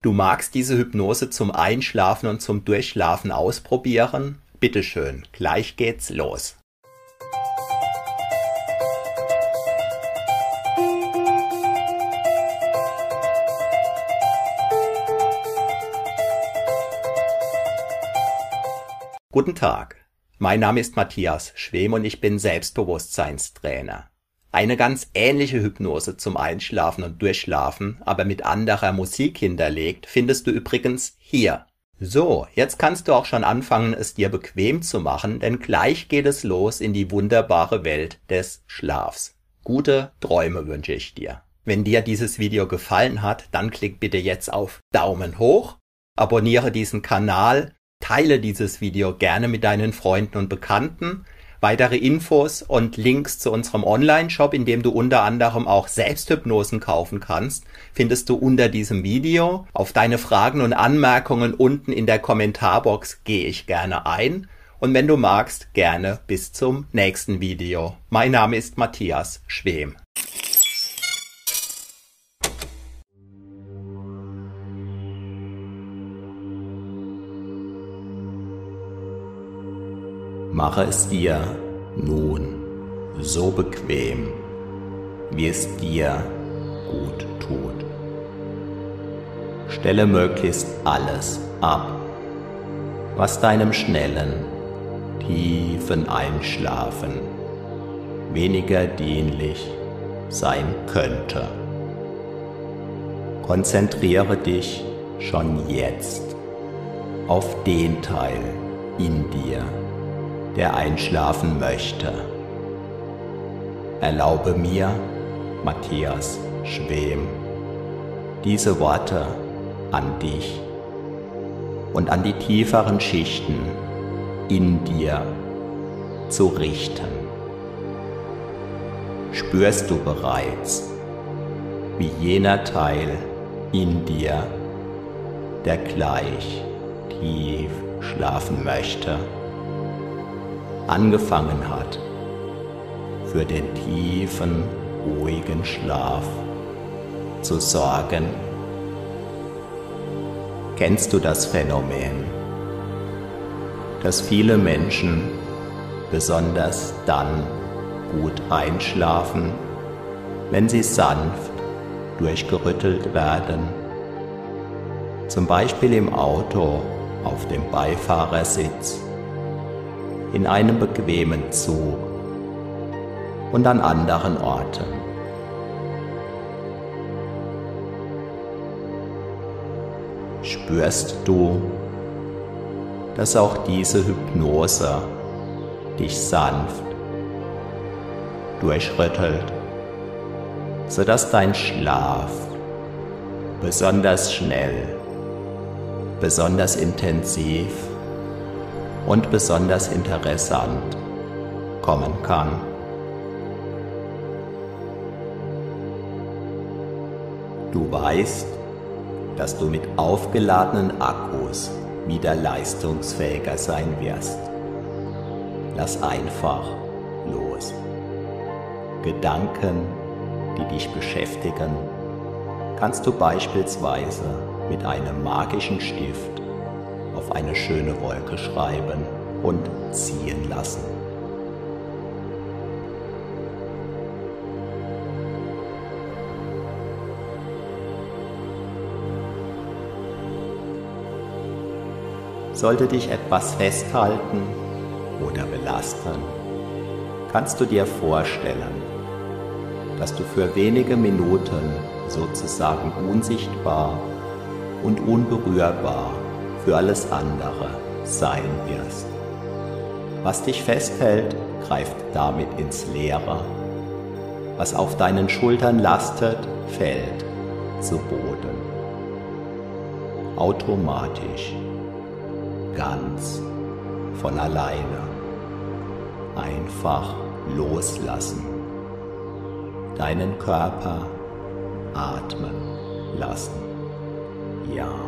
Du magst diese Hypnose zum Einschlafen und zum Durchschlafen ausprobieren? Bitteschön, gleich geht's los. Guten Tag, mein Name ist Matthias Schwem und ich bin Selbstbewusstseinstrainer. Eine ganz ähnliche Hypnose zum Einschlafen und Durchschlafen, aber mit anderer Musik hinterlegt, findest du übrigens hier. So, jetzt kannst du auch schon anfangen, es dir bequem zu machen, denn gleich geht es los in die wunderbare Welt des Schlafs. Gute Träume wünsche ich dir. Wenn dir dieses Video gefallen hat, dann klick bitte jetzt auf Daumen hoch, abonniere diesen Kanal, teile dieses Video gerne mit deinen Freunden und Bekannten, Weitere Infos und Links zu unserem Online-Shop, in dem du unter anderem auch Selbsthypnosen kaufen kannst, findest du unter diesem Video. Auf deine Fragen und Anmerkungen unten in der Kommentarbox gehe ich gerne ein. Und wenn du magst, gerne bis zum nächsten Video. Mein Name ist Matthias Schwem. Mache es dir nun so bequem, wie es dir gut tut. Stelle möglichst alles ab, was deinem schnellen, tiefen Einschlafen weniger dienlich sein könnte. Konzentriere dich schon jetzt auf den Teil in dir, der einschlafen möchte. Erlaube mir, Matthias Schwem, diese Worte an dich und an die tieferen Schichten in dir zu richten. Spürst du bereits, wie jener Teil in dir, der gleich tief schlafen möchte, angefangen hat, für den tiefen, ruhigen Schlaf zu sorgen. Kennst du das Phänomen, dass viele Menschen besonders dann gut einschlafen, wenn sie sanft durchgerüttelt werden, zum Beispiel im Auto auf dem Beifahrersitz in einem bequemen Zug und an anderen Orten. Spürst du, dass auch diese Hypnose dich sanft durchrüttelt, sodass dein Schlaf besonders schnell, besonders intensiv und besonders interessant kommen kann. Du weißt, dass du mit aufgeladenen Akkus wieder leistungsfähiger sein wirst. Lass einfach los. Gedanken, die dich beschäftigen, kannst du beispielsweise mit einem magischen Stift auf eine schöne Wolke schreiben und ziehen lassen. Sollte dich etwas festhalten oder belasten, kannst du dir vorstellen, dass du für wenige Minuten sozusagen unsichtbar und unberührbar für alles andere sein wirst. Was dich festhält, greift damit ins Leere. Was auf deinen Schultern lastet, fällt zu Boden. Automatisch, ganz von alleine. Einfach loslassen. Deinen Körper atmen lassen. Ja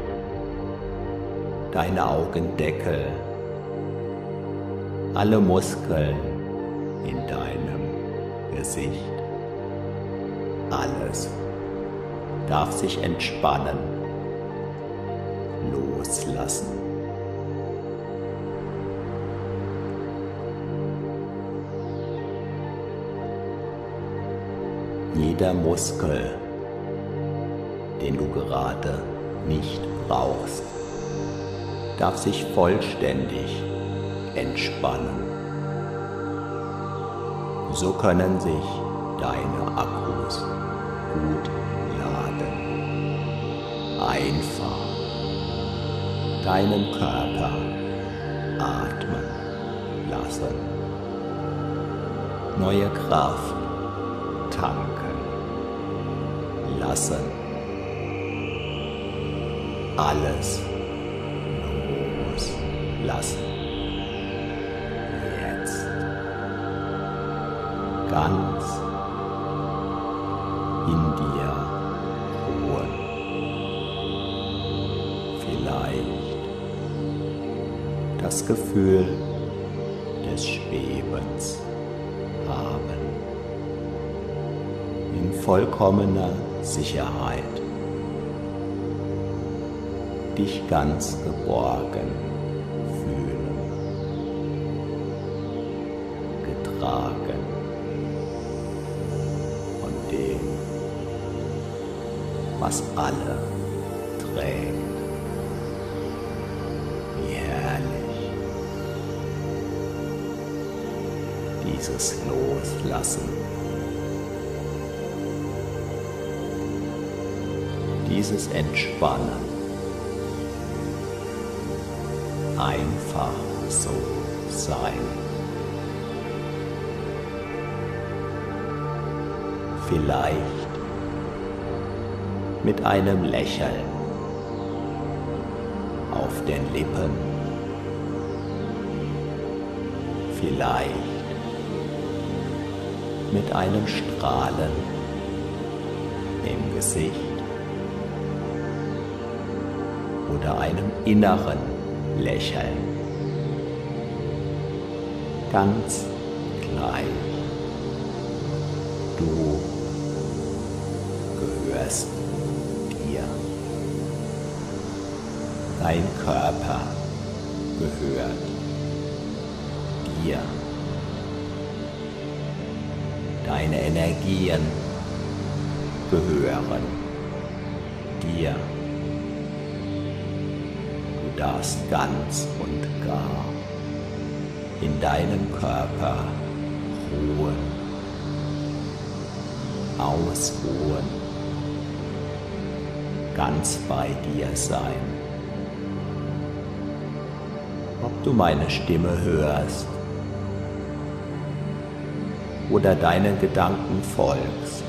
deine Augendeckel, alle Muskeln in deinem Gesicht, alles darf sich entspannen, loslassen. Jeder Muskel, den du gerade nicht brauchst, darf sich vollständig entspannen. So können sich deine Akkus gut laden. Einfach deinen Körper atmen lassen. Neue Kraft tanken lassen. Alles loslassen. Jetzt ganz in dir ruhen. Vielleicht das Gefühl des Schwebens haben. In vollkommener Sicherheit. Dich ganz geborgen was alle trägt. Wie herrlich dieses Loslassen. Dieses Entspannen. Einfach so sein. Vielleicht mit einem Lächeln auf den Lippen. Vielleicht mit einem Strahlen im Gesicht oder einem inneren Lächeln. Ganz gleich. Du Dein Körper gehört dir. Deine Energien gehören dir. Du darfst ganz und gar in deinem Körper ruhen, ausruhen, ganz bei dir sein. Du meine Stimme hörst oder deinen Gedanken folgst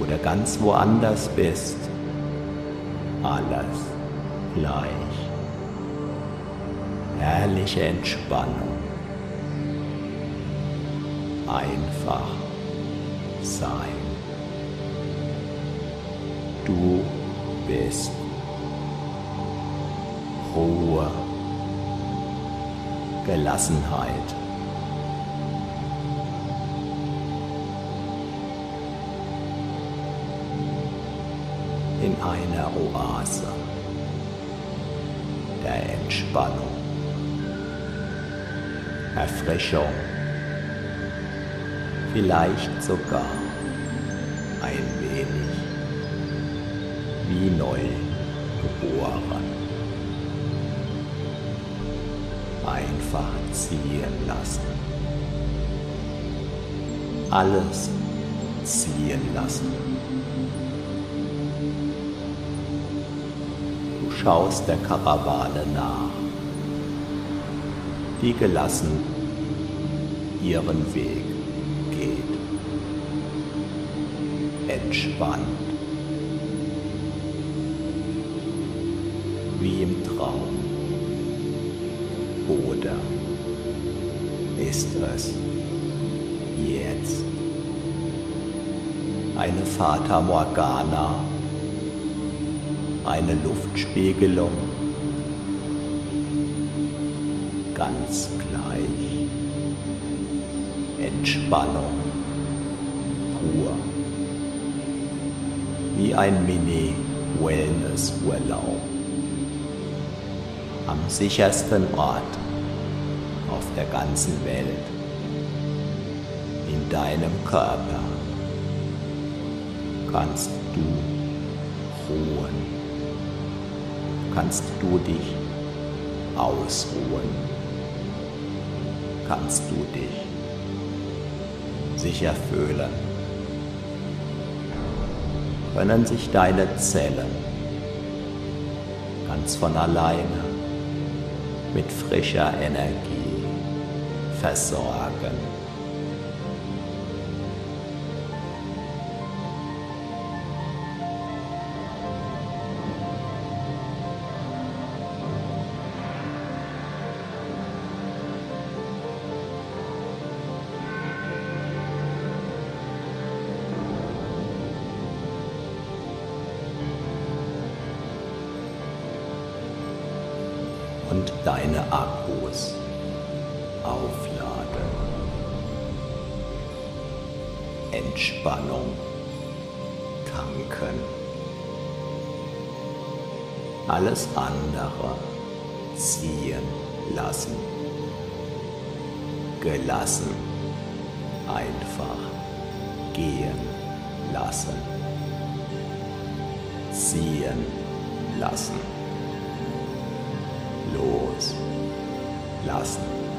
oder ganz woanders bist, alles gleich. Herrliche Entspannung. Einfach sein. Du bist Ruhe, Gelassenheit. In einer Oase der Entspannung, Erfrischung, vielleicht sogar ein wenig wie neu geboren. Einfach ziehen lassen. Alles ziehen lassen. Du schaust der Karawane nach, die gelassen ihren Weg geht. Entspannt wie im Traum. Oder ist es jetzt eine Fata Morgana, eine Luftspiegelung, ganz gleich, Entspannung pur, wie ein Mini-Wellness-Urlaub am sichersten Ort auf der ganzen Welt, in deinem Körper kannst du ruhen, kannst du dich ausruhen, kannst du dich sicher fühlen, können sich deine Zellen ganz von alleine mit frischer Energie versorgen. und deine Akkus Entspannung tanken. Alles andere ziehen lassen. Gelassen. Einfach gehen lassen. Ziehen lassen los lassen.